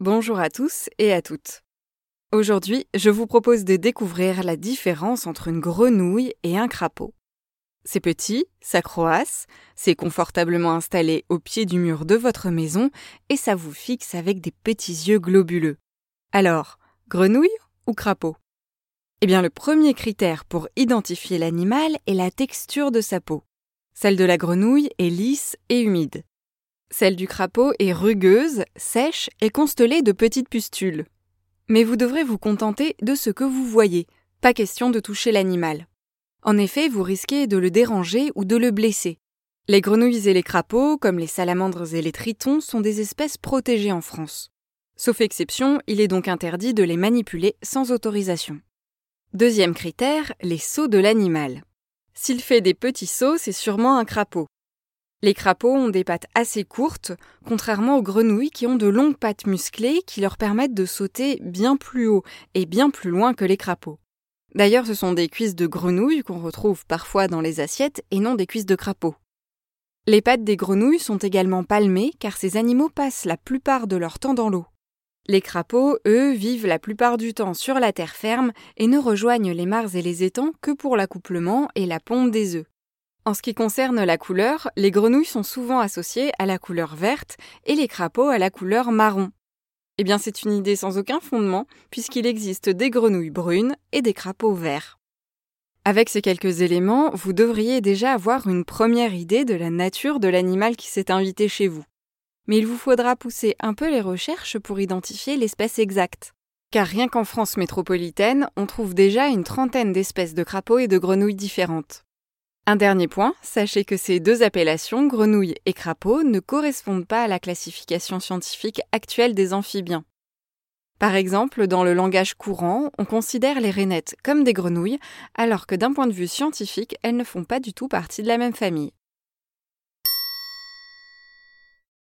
Bonjour à tous et à toutes. Aujourd'hui, je vous propose de découvrir la différence entre une grenouille et un crapaud. C'est petit, ça croasse, c'est confortablement installé au pied du mur de votre maison et ça vous fixe avec des petits yeux globuleux. Alors, grenouille ou crapaud? Eh bien, le premier critère pour identifier l'animal est la texture de sa peau. Celle de la grenouille est lisse et humide. Celle du crapaud est rugueuse, sèche et constellée de petites pustules. Mais vous devrez vous contenter de ce que vous voyez, pas question de toucher l'animal. En effet, vous risquez de le déranger ou de le blesser. Les grenouilles et les crapauds, comme les salamandres et les tritons, sont des espèces protégées en France. Sauf exception, il est donc interdit de les manipuler sans autorisation. Deuxième critère, les sauts de l'animal. S'il fait des petits sauts, c'est sûrement un crapaud. Les crapauds ont des pattes assez courtes, contrairement aux grenouilles qui ont de longues pattes musclées qui leur permettent de sauter bien plus haut et bien plus loin que les crapauds. D'ailleurs, ce sont des cuisses de grenouilles qu'on retrouve parfois dans les assiettes et non des cuisses de crapauds. Les pattes des grenouilles sont également palmées car ces animaux passent la plupart de leur temps dans l'eau. Les crapauds, eux, vivent la plupart du temps sur la terre ferme et ne rejoignent les mares et les étangs que pour l'accouplement et la ponte des œufs. En ce qui concerne la couleur, les grenouilles sont souvent associées à la couleur verte et les crapauds à la couleur marron. Eh bien, c'est une idée sans aucun fondement, puisqu'il existe des grenouilles brunes et des crapauds verts. Avec ces quelques éléments, vous devriez déjà avoir une première idée de la nature de l'animal qui s'est invité chez vous. Mais il vous faudra pousser un peu les recherches pour identifier l'espèce exacte. Car rien qu'en France métropolitaine, on trouve déjà une trentaine d'espèces de crapauds et de grenouilles différentes. Un dernier point, sachez que ces deux appellations, grenouille et crapaud, ne correspondent pas à la classification scientifique actuelle des amphibiens. Par exemple, dans le langage courant, on considère les rainettes comme des grenouilles, alors que d'un point de vue scientifique, elles ne font pas du tout partie de la même famille.